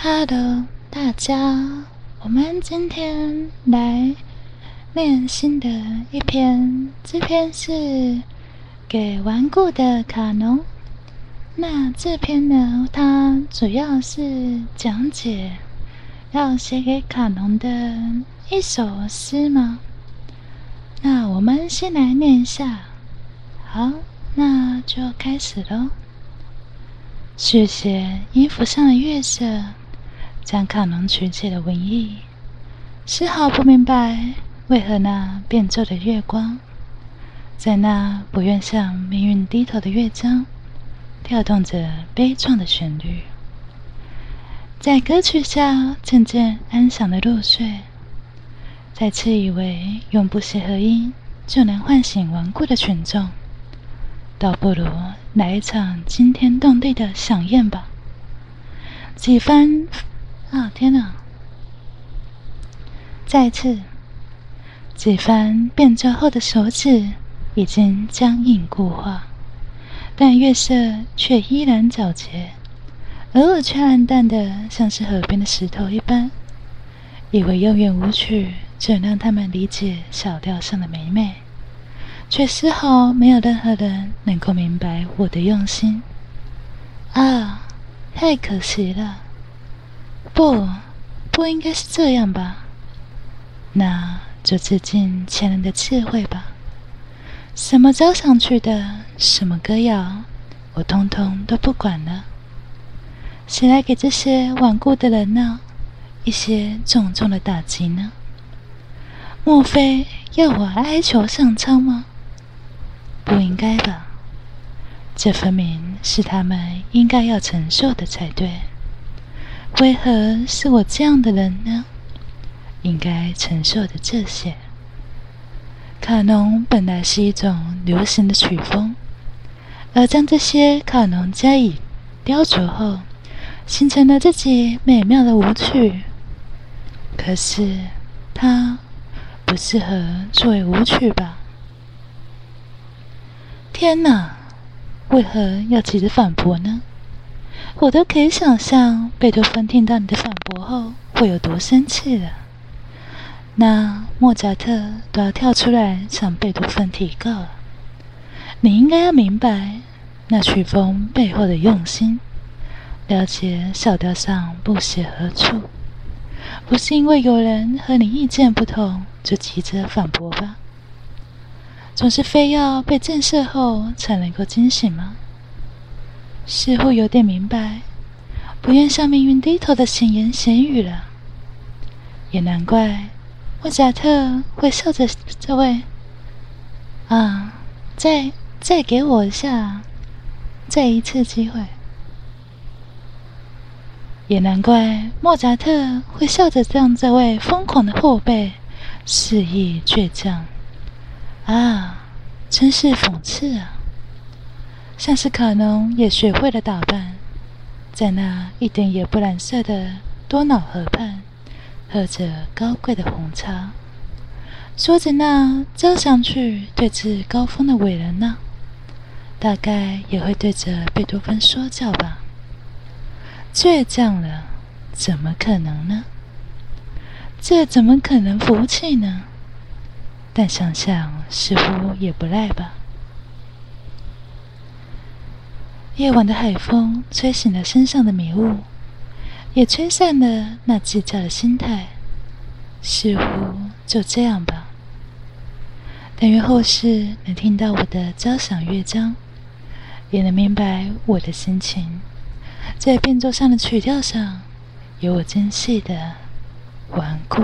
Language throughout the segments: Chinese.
Hello，大家，我们今天来练新的一篇，这篇是给顽固的卡农。那这篇呢，它主要是讲解要写给卡农的一首诗吗？那我们先来念一下。好，那就开始喽。续写衣服上的月色。将卡农曲解的文艺，丝毫不明白为何那变奏的月光，在那不愿向命运低头的乐章，跳动着悲怆的旋律，在歌曲下渐渐安详的入睡。再次以为用不协和音就能唤醒顽固的群众，倒不如来一场惊天动地的响宴吧。几番。啊！天哪！再次，几番变奏后的手指已经僵硬固化，但月色却依然皎洁，而我却暗淡的像是河边的石头一般。以为悠远舞曲就能让他们理解小调上的美美，却丝毫没有任何人能够明白我的用心。啊！太可惜了。不，不应该是这样吧？那就致敬前人的智慧吧。什么交响曲的，什么歌谣，我通通都不管了。谁来给这些顽固的人呢一些重重的打击呢？莫非要我哀求上苍吗？不应该吧？这分明是他们应该要承受的才对。为何是我这样的人呢？应该承受的这些。卡农本来是一种流行的曲风，而将这些卡农加以雕琢后，形成了自己美妙的舞曲。可是，它不适合作为舞曲吧？天哪！为何要急着反驳呢？我都可以想象贝多芬听到你的反驳后会有多生气了。那莫扎特都要跳出来向贝多芬提告了。你应该要明白那曲风背后的用心，了解小调上不写何处，不是因为有人和你意见不同就急着反驳吧？总是非要被震慑后才能够惊醒吗？似乎有点明白，不愿向命运低头的闲言闲语了。也难怪莫扎特会笑着这位啊，再再给我一下，再一次机会。也难怪莫扎特会笑着向这位疯狂的后辈肆意倔强。啊，真是讽刺啊！像是卡农也学会了打扮，在那一点也不蓝色的多瑙河畔，喝着高贵的红茶，说着那交响曲对峙高峰的伟人呢，大概也会对着贝多芬说教吧。倔强了，怎么可能呢？这怎么可能服气呢？但想想似乎也不赖吧。夜晚的海风吹醒了身上的迷雾，也吹散了那计较的心态。似乎就这样吧。但愿后世能听到我的交响乐章，也能明白我的心情，在变奏上的曲调上，有我精细的顽固。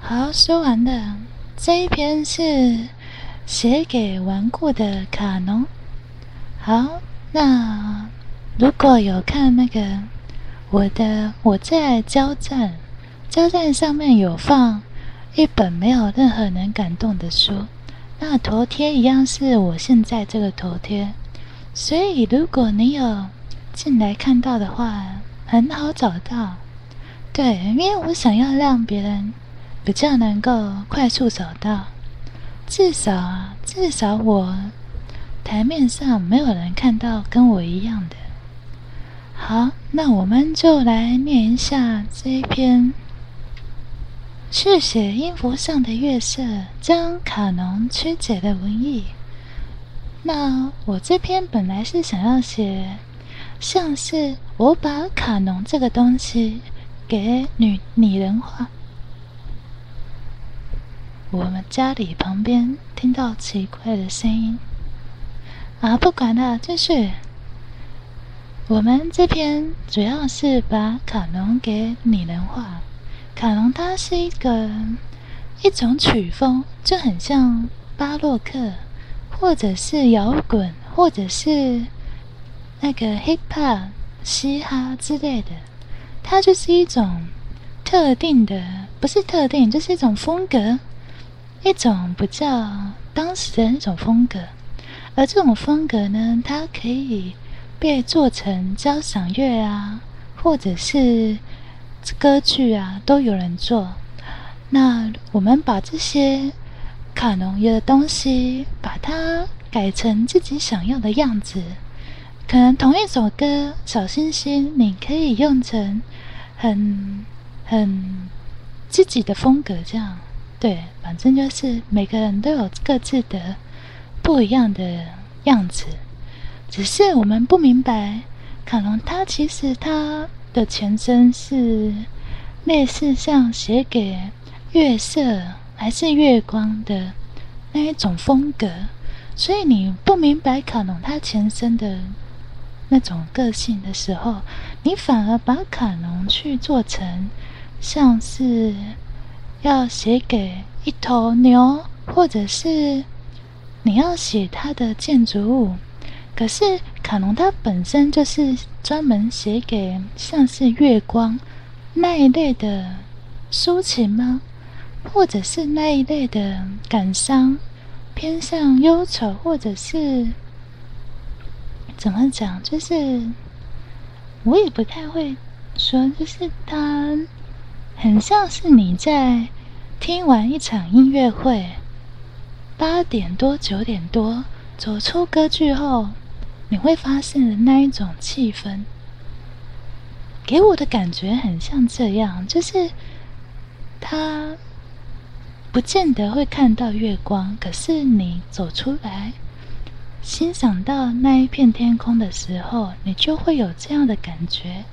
好，说完了。这一篇是。写给顽固的卡农。好，那如果有看那个我的我在交战，交战上面有放一本没有任何人感动的书，那头贴一样是我现在这个头贴，所以如果你有进来看到的话，很好找到。对，因为我想要让别人比较能够快速找到。至少啊，至少我台面上没有人看到跟我一样的。好，那我们就来念一下这一篇。续写音符上的月色，将卡农曲解的文艺。那我这篇本来是想要写，像是我把卡农这个东西给女拟人化。我们家里旁边听到奇怪的声音。啊，不管了，继续。我们这篇主要是把卡农给拟人化。卡农它是一个一种曲风，就很像巴洛克，或者是摇滚，或者是那个 hip hop、嘻哈之类的。它就是一种特定的，不是特定，就是一种风格，一种比较当时的那种风格。而这种风格呢，它可以被做成交响乐啊，或者是歌剧啊，都有人做。那我们把这些卡农乐的东西，把它改成自己想要的样子。可能同一首歌《小星星》，你可以用成很很自己的风格，这样对，反正就是每个人都有各自的。不一样的样子，只是我们不明白，卡农它其实它的前身是类似像写给月色还是月光的那一种风格，所以你不明白卡农它前身的那种个性的时候，你反而把卡农去做成像是要写给一头牛，或者是。你要写它的建筑物，可是卡农它本身就是专门写给像是月光那一类的抒情吗？或者是那一类的感伤，偏向忧愁，或者是怎么讲？就是我也不太会说，就是它很像是你在听完一场音乐会。八点多九点多走出歌剧后，你会发现的那一种气氛，给我的感觉很像这样，就是他不见得会看到月光，可是你走出来欣赏到那一片天空的时候，你就会有这样的感觉。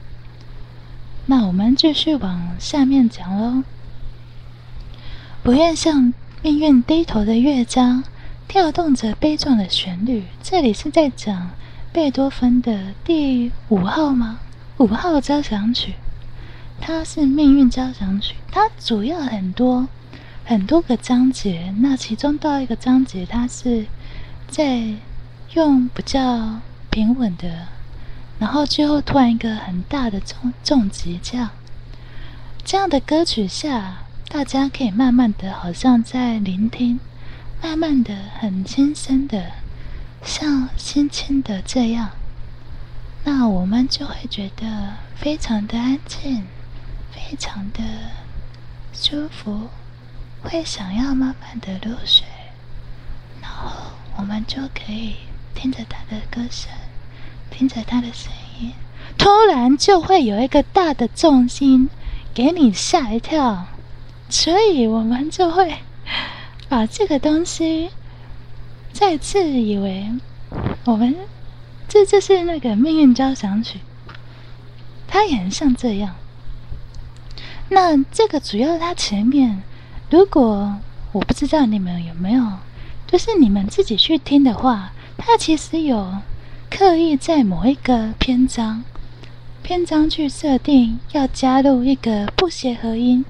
那我们继续往下面讲喽，不愿向。命运低头的乐章，跳动着悲壮的旋律。这里是在讲贝多芬的第五号吗？五号交响曲，它是命运交响曲。它主要很多很多个章节，那其中到一个章节，它是在用比较平稳的，然后最后突然一个很大的重重击，这样这样的歌曲下。大家可以慢慢的，好像在聆听，慢慢的，很轻声的，像轻轻的这样，那我们就会觉得非常的安静，非常的舒服，会想要慢慢的入睡，然后我们就可以听着他的歌声，听着他的声音，突然就会有一个大的重心给你吓一跳。所以我们就会把这个东西再次以为我们这就是那个命运交响曲，它也很像这样。那这个主要它前面，如果我不知道你们有没有，就是你们自己去听的话，它其实有刻意在某一个篇章篇章去设定要加入一个不协和音。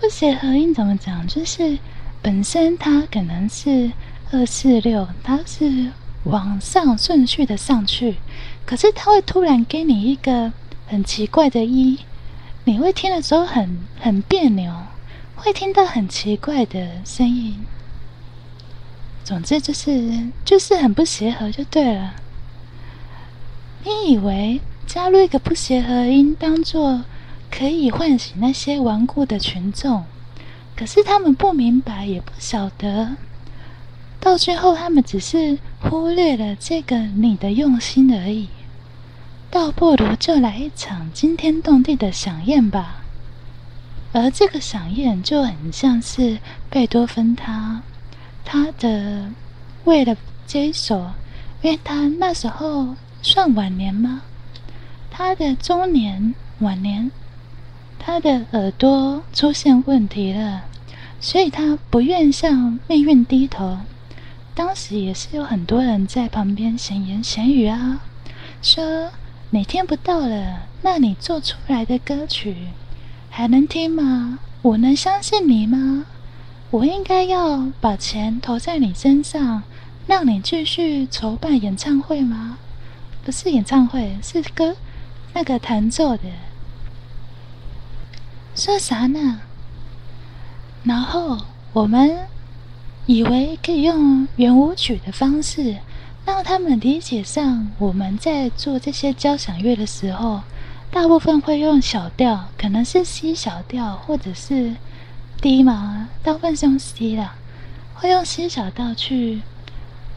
不协和音怎么讲？就是本身它可能是二四六，它是往上顺序的上去，可是它会突然给你一个很奇怪的一，你会听的时候很很别扭，会听到很奇怪的声音。总之就是就是很不协和就对了。你以为加入一个不协和音当做？可以唤醒那些顽固的群众，可是他们不明白，也不晓得。到最后，他们只是忽略了这个你的用心而已。倒不如就来一场惊天动地的响宴吧。而这个响宴就很像是贝多芬他他的为了这一首，因为他那时候算晚年吗？他的中年晚年，他的耳朵出现问题了，所以他不愿向命运低头。当时也是有很多人在旁边闲言闲语啊，说。你听不到了，那你做出来的歌曲还能听吗？我能相信你吗？我应该要把钱投在你身上，让你继续筹办演唱会吗？不是演唱会，是歌，那个弹奏的。说啥呢？然后我们以为可以用圆舞曲的方式。让他们理解上，我们在做这些交响乐的时候，大部分会用小调，可能是 C 小调或者是 D 嘛，大部分是用 C 的，会用 C 小调去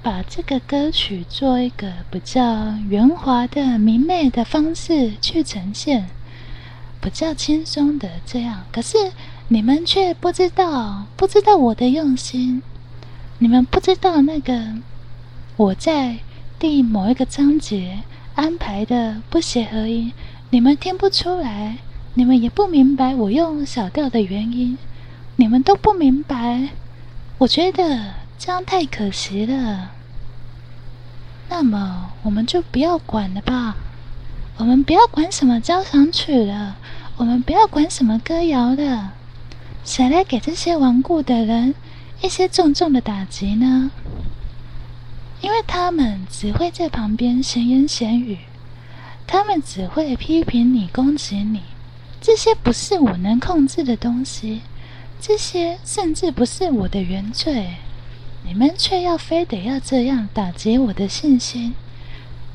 把这个歌曲做一个比较圆滑的、明媚的方式去呈现，比较轻松的这样。可是你们却不知道，不知道我的用心，你们不知道那个。我在第某一个章节安排的不协和音，你们听不出来，你们也不明白我用小调的原因，你们都不明白。我觉得这样太可惜了。那么我们就不要管了吧，我们不要管什么交响曲了，我们不要管什么歌谣了。谁来给这些顽固的人一些重重的打击呢？因为他们只会在旁边闲言闲语，他们只会批评你、攻击你，这些不是我能控制的东西，这些甚至不是我的原罪，你们却要非得要这样打击我的信心，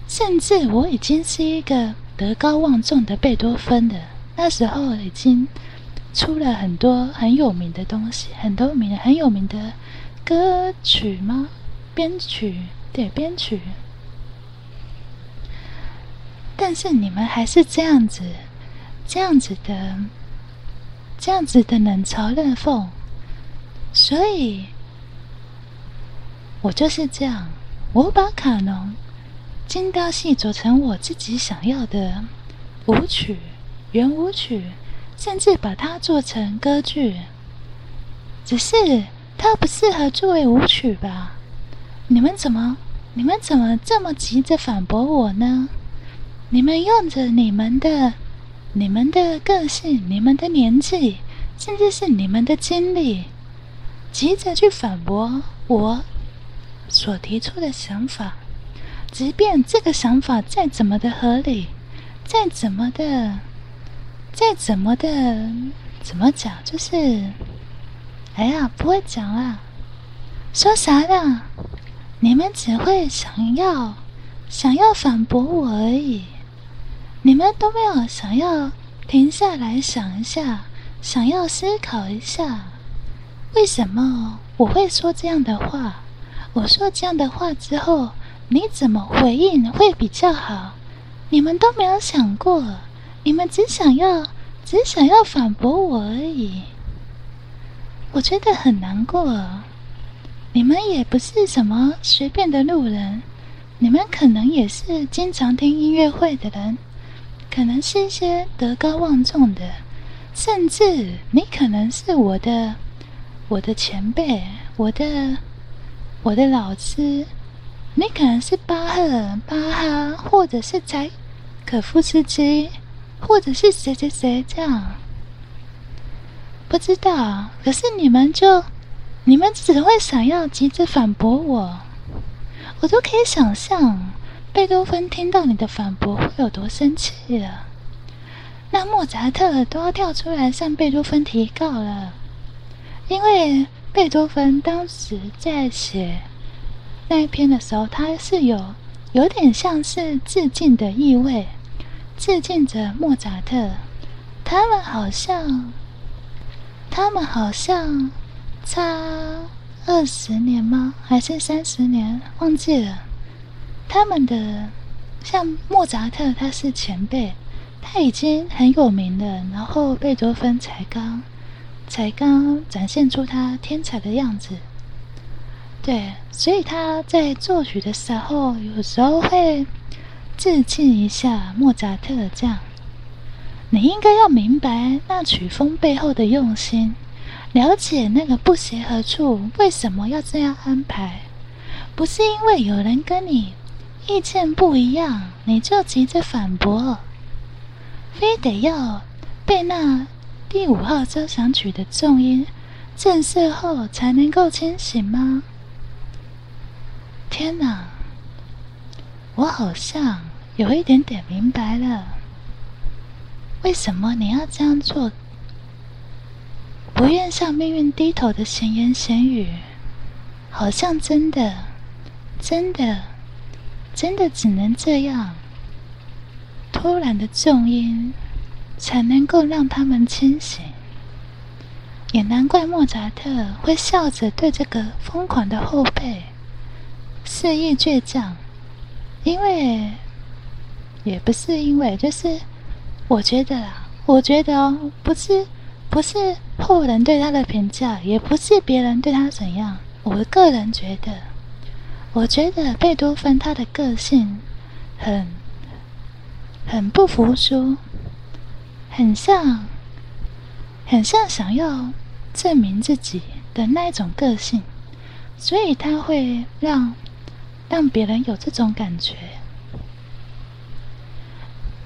甚至我已经是一个德高望重的贝多芬的，那时候已经出了很多很有名的东西，很多名很有名的歌曲吗？编曲。对编曲，但是你们还是这样子，这样子的，这样子的冷嘲热讽，所以，我就是这样，我把卡农精雕细琢成我自己想要的舞曲、圆舞曲，甚至把它做成歌剧，只是它不适合作为舞曲吧。你们怎么？你们怎么这么急着反驳我呢？你们用着你们的、你们的个性、你们的年纪，甚至是你们的经历，急着去反驳我所提出的想法，即便这个想法再怎么的合理，再怎么的、再怎么的，怎么讲？就是，哎呀，不会讲啦，说啥呢？你们只会想要想要反驳我而已，你们都没有想要停下来想一下，想要思考一下，为什么我会说这样的话？我说这样的话之后，你怎么回应会比较好？你们都没有想过，你们只想要只想要反驳我而已，我觉得很难过。你们也不是什么随便的路人，你们可能也是经常听音乐会的人，可能是一些德高望重的，甚至你可能是我的我的前辈，我的我的老师，你可能是巴赫、巴哈，或者是柴可夫斯基，或者是谁谁谁这样，不知道。可是你们就。你们只会想要急着反驳我，我都可以想象贝多芬听到你的反驳会有多生气了。那莫扎特都要跳出来向贝多芬提告了，因为贝多芬当时在写那一篇的时候，他是有有点像是致敬的意味，致敬着莫扎特。他们好像，他们好像。差二十年吗？还是三十年？忘记了。他们的像莫扎特，他是前辈，他已经很有名了。然后贝多芬才刚才刚展现出他天才的样子。对，所以他在作曲的时候，有时候会致敬一下莫扎特。这样，你应该要明白那曲风背后的用心。了解那个不协和处，为什么要这样安排？不是因为有人跟你意见不一样，你就急着反驳，非得要被那第五号交响曲的重音震慑后才能够清醒吗？天哪，我好像有一点点明白了，为什么你要这样做？不愿向命运低头的闲言闲语，好像真的、真的、真的只能这样。突然的重音，才能够让他们清醒。也难怪莫扎特会笑着对这个疯狂的后辈肆意倔强，因为也不是因为，就是我觉得啦，我觉得哦，不是。不是后人对他的评价，也不是别人对他怎样。我个人觉得，我觉得贝多芬他的个性很很不服输，很像很像想要证明自己的那一种个性，所以他会让让别人有这种感觉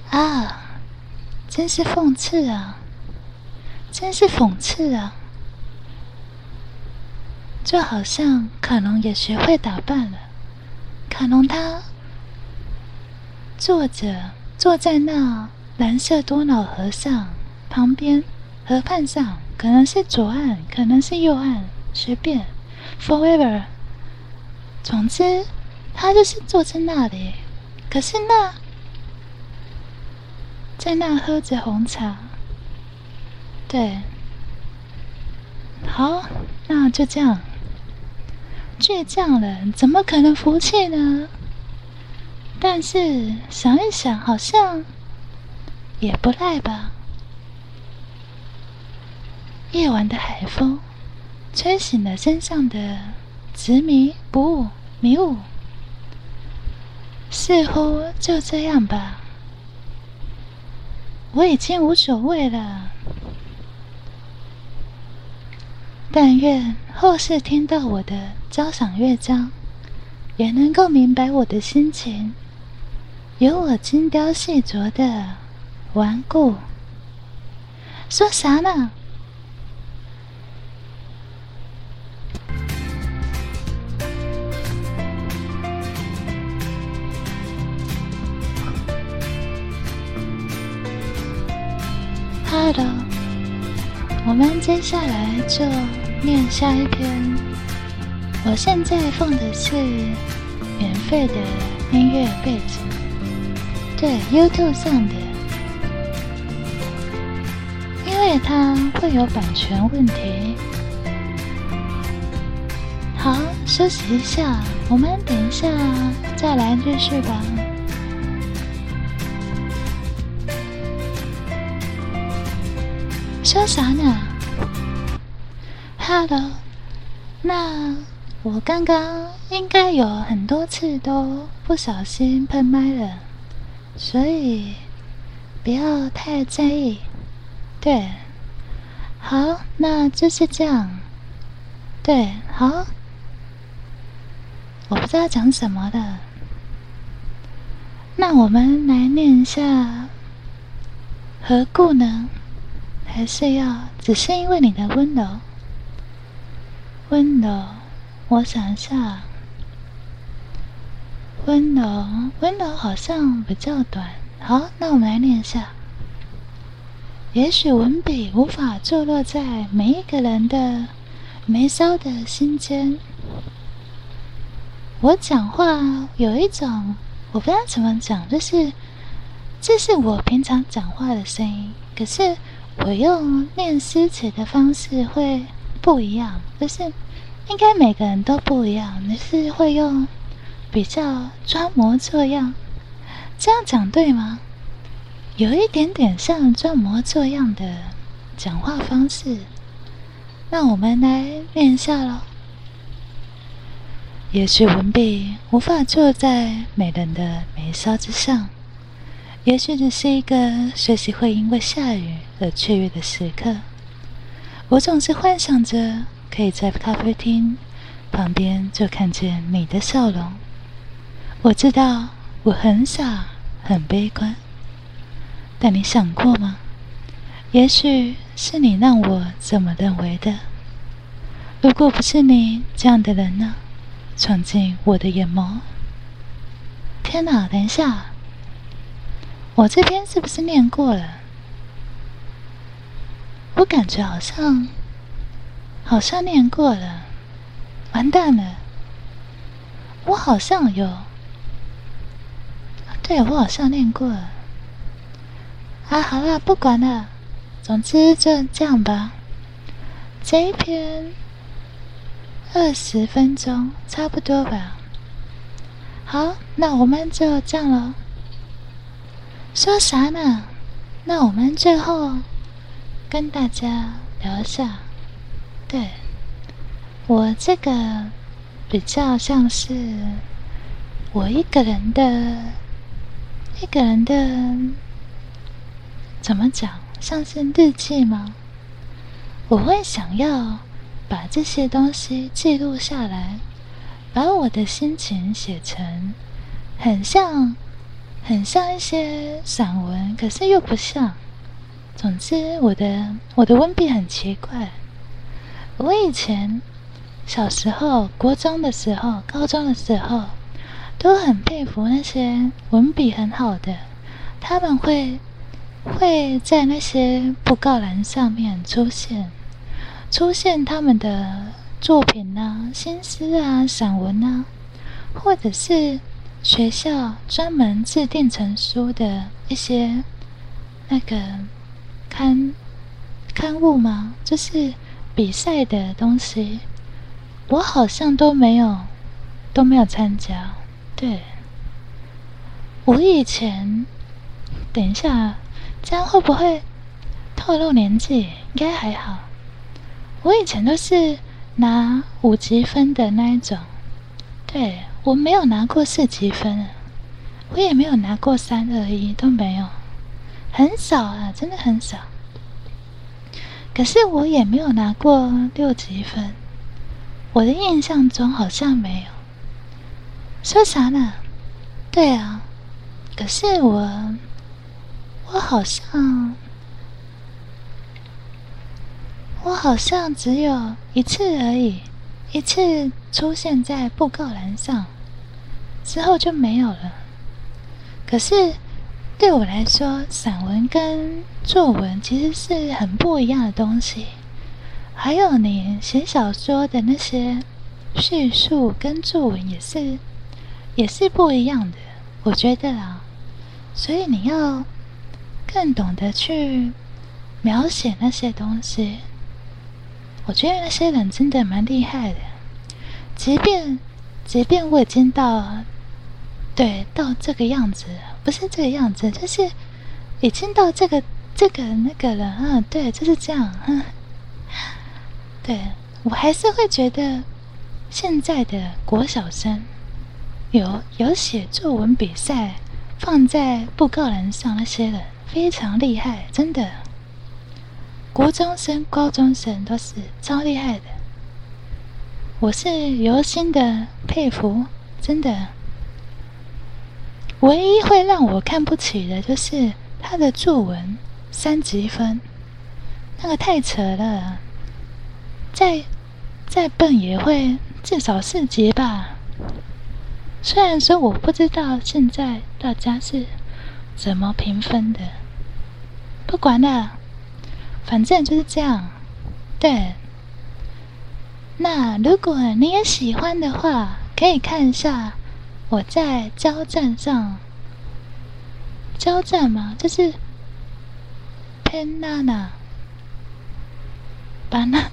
啊，真是讽刺啊！真是讽刺啊！就好像卡农也学会打扮了。卡农他坐着坐在那蓝色多瑙河上旁边河畔上，可能是左岸，可能是右岸，随便。Forever，总之他就是坐在那里。可是那在那喝着红茶。对，好，那就这样。倔强人怎么可能服气呢？但是想一想，好像也不赖吧。夜晚的海风吹醒了身上的执迷不悟迷雾，似乎就这样吧。我已经无所谓了。但愿后世听到我的交响乐章，也能够明白我的心情，有我精雕细琢的顽固。说啥呢接下来就。念下一篇。我现在放的是免费的音乐背景，对 YouTube 上的，因为它会有版权问题。好，休息一下，我们等一下再来继续吧。说啥呢好的那我刚刚应该有很多次都不小心喷麦了，所以不要太在意。对，好，那就是这样。对，好，我不知道讲什么的，那我们来念一下，何故呢？还是要只是因为你的温柔？温柔，我想一下，温柔，温柔好像比较短。好，那我们来念一下。也许文笔无法坐落在每一个人的眉梢的心间。我讲话有一种，我不知道怎么讲，就是这是我平常讲话的声音，可是我用念诗词的方式会不一样，就是。应该每个人都不一样。你是会用比较装模作样，这样讲对吗？有一点点像装模作样的讲话方式。那我们来练一下喽。也许文笔无法坐在美人的眉梢之上，也许只是一个学习会因为下雨而雀跃的时刻。我总是幻想着可以在咖啡厅旁边就看见你的笑容。我知道我很傻，很悲观，但你想过吗？也许是你让我这么认为的。如果不是你这样的人呢？闯进我的眼眸！天哪，等一下，我这篇是不是念过了？我感觉好像好像念过了，完蛋了！我好像有，对我好像念过了。啊，好了，不管了，总之就这样吧。这一篇。二十分钟，差不多吧。好，那我们就这样了。说啥呢？那我们最后跟大家聊一下。对，我这个比较像是我一个人的，一个人的，怎么讲？像是日记吗？我会想要。把这些东西记录下来，把我的心情写成很像、很像一些散文，可是又不像。总之，我的我的文笔很奇怪。我以前小时候、国中的时候、高中的时候，都很佩服那些文笔很好的，他们会会在那些布告栏上面出现。出现他们的作品啊、新诗啊、散文啊，或者是学校专门制定成书的一些那个刊刊物吗？就是比赛的东西，我好像都没有都没有参加。对，我以前等一下，这样会不会透露年纪？应该还好。我以前都是拿五级分的那一种，对我没有拿过四级分，我也没有拿过三二一都没有，很少啊，真的很少。可是我也没有拿过六级分，我的印象中好像没有。说啥呢？对啊，可是我，我好像。我好像只有一次而已，一次出现在布告栏上，之后就没有了。可是对我来说，散文跟作文其实是很不一样的东西。还有你写小说的那些叙述跟作文也是，也是不一样的。我觉得啊，所以你要更懂得去描写那些东西。我觉得那些人真的蛮厉害的，即便即便我已经到对到这个样子，不是这个样子，就是已经到这个这个那个了，嗯，对，就是这样，对我还是会觉得现在的国小生有有写作文比赛放在布告栏上那些人非常厉害，真的。国中生、高中生都是超厉害的，我是由心的佩服，真的。唯一会让我看不起的就是他的作文三级分，那个太扯了。再再笨也会至少四级吧。虽然说我不知道现在大家是怎么评分的，不管了。反正就是这样，对。那如果你也喜欢的话，可以看一下我在交战上。交战嘛，就是 banana banana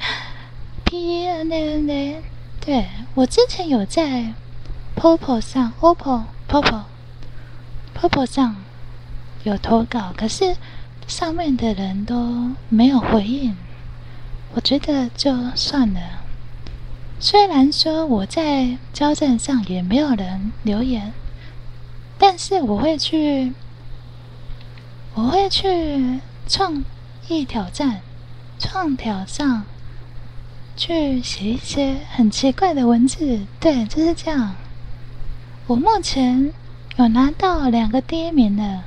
p 滴啊那那，对我之前有在 Popo 上，Oppo Popo Popo 上有投稿，可是上面的人都没有回应，我觉得就算了。虽然说我在交战上也没有人留言，但是我会去，我会去创意挑战。创挑上去写一些很奇怪的文字，对，就是这样。我目前有拿到两个第一名的，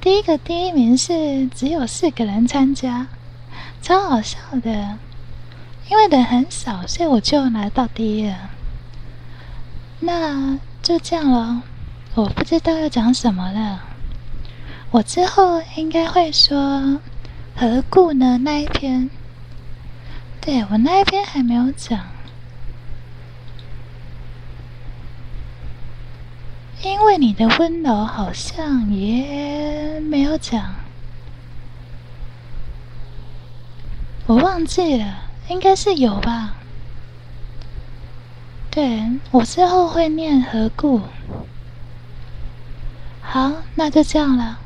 第一个第一名是只有四个人参加，超好笑的。因为人很少，所以我就拿到第一了。那就这样了，我不知道要讲什么了。我之后应该会说。何故呢？那一篇，对我那一篇还没有讲，因为你的温柔好像也没有讲，我忘记了，应该是有吧？对我之后会念何故，好，那就这样了。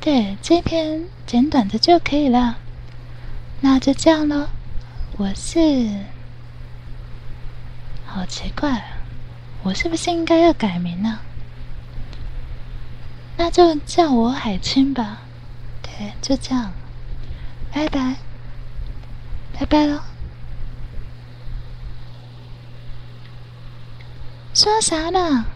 对，这篇简短的就可以了。那就这样喽。我是，好奇怪，我是不是应该要改名呢？那就叫我海清吧。对，就这样。拜拜，拜拜喽。说啥呢？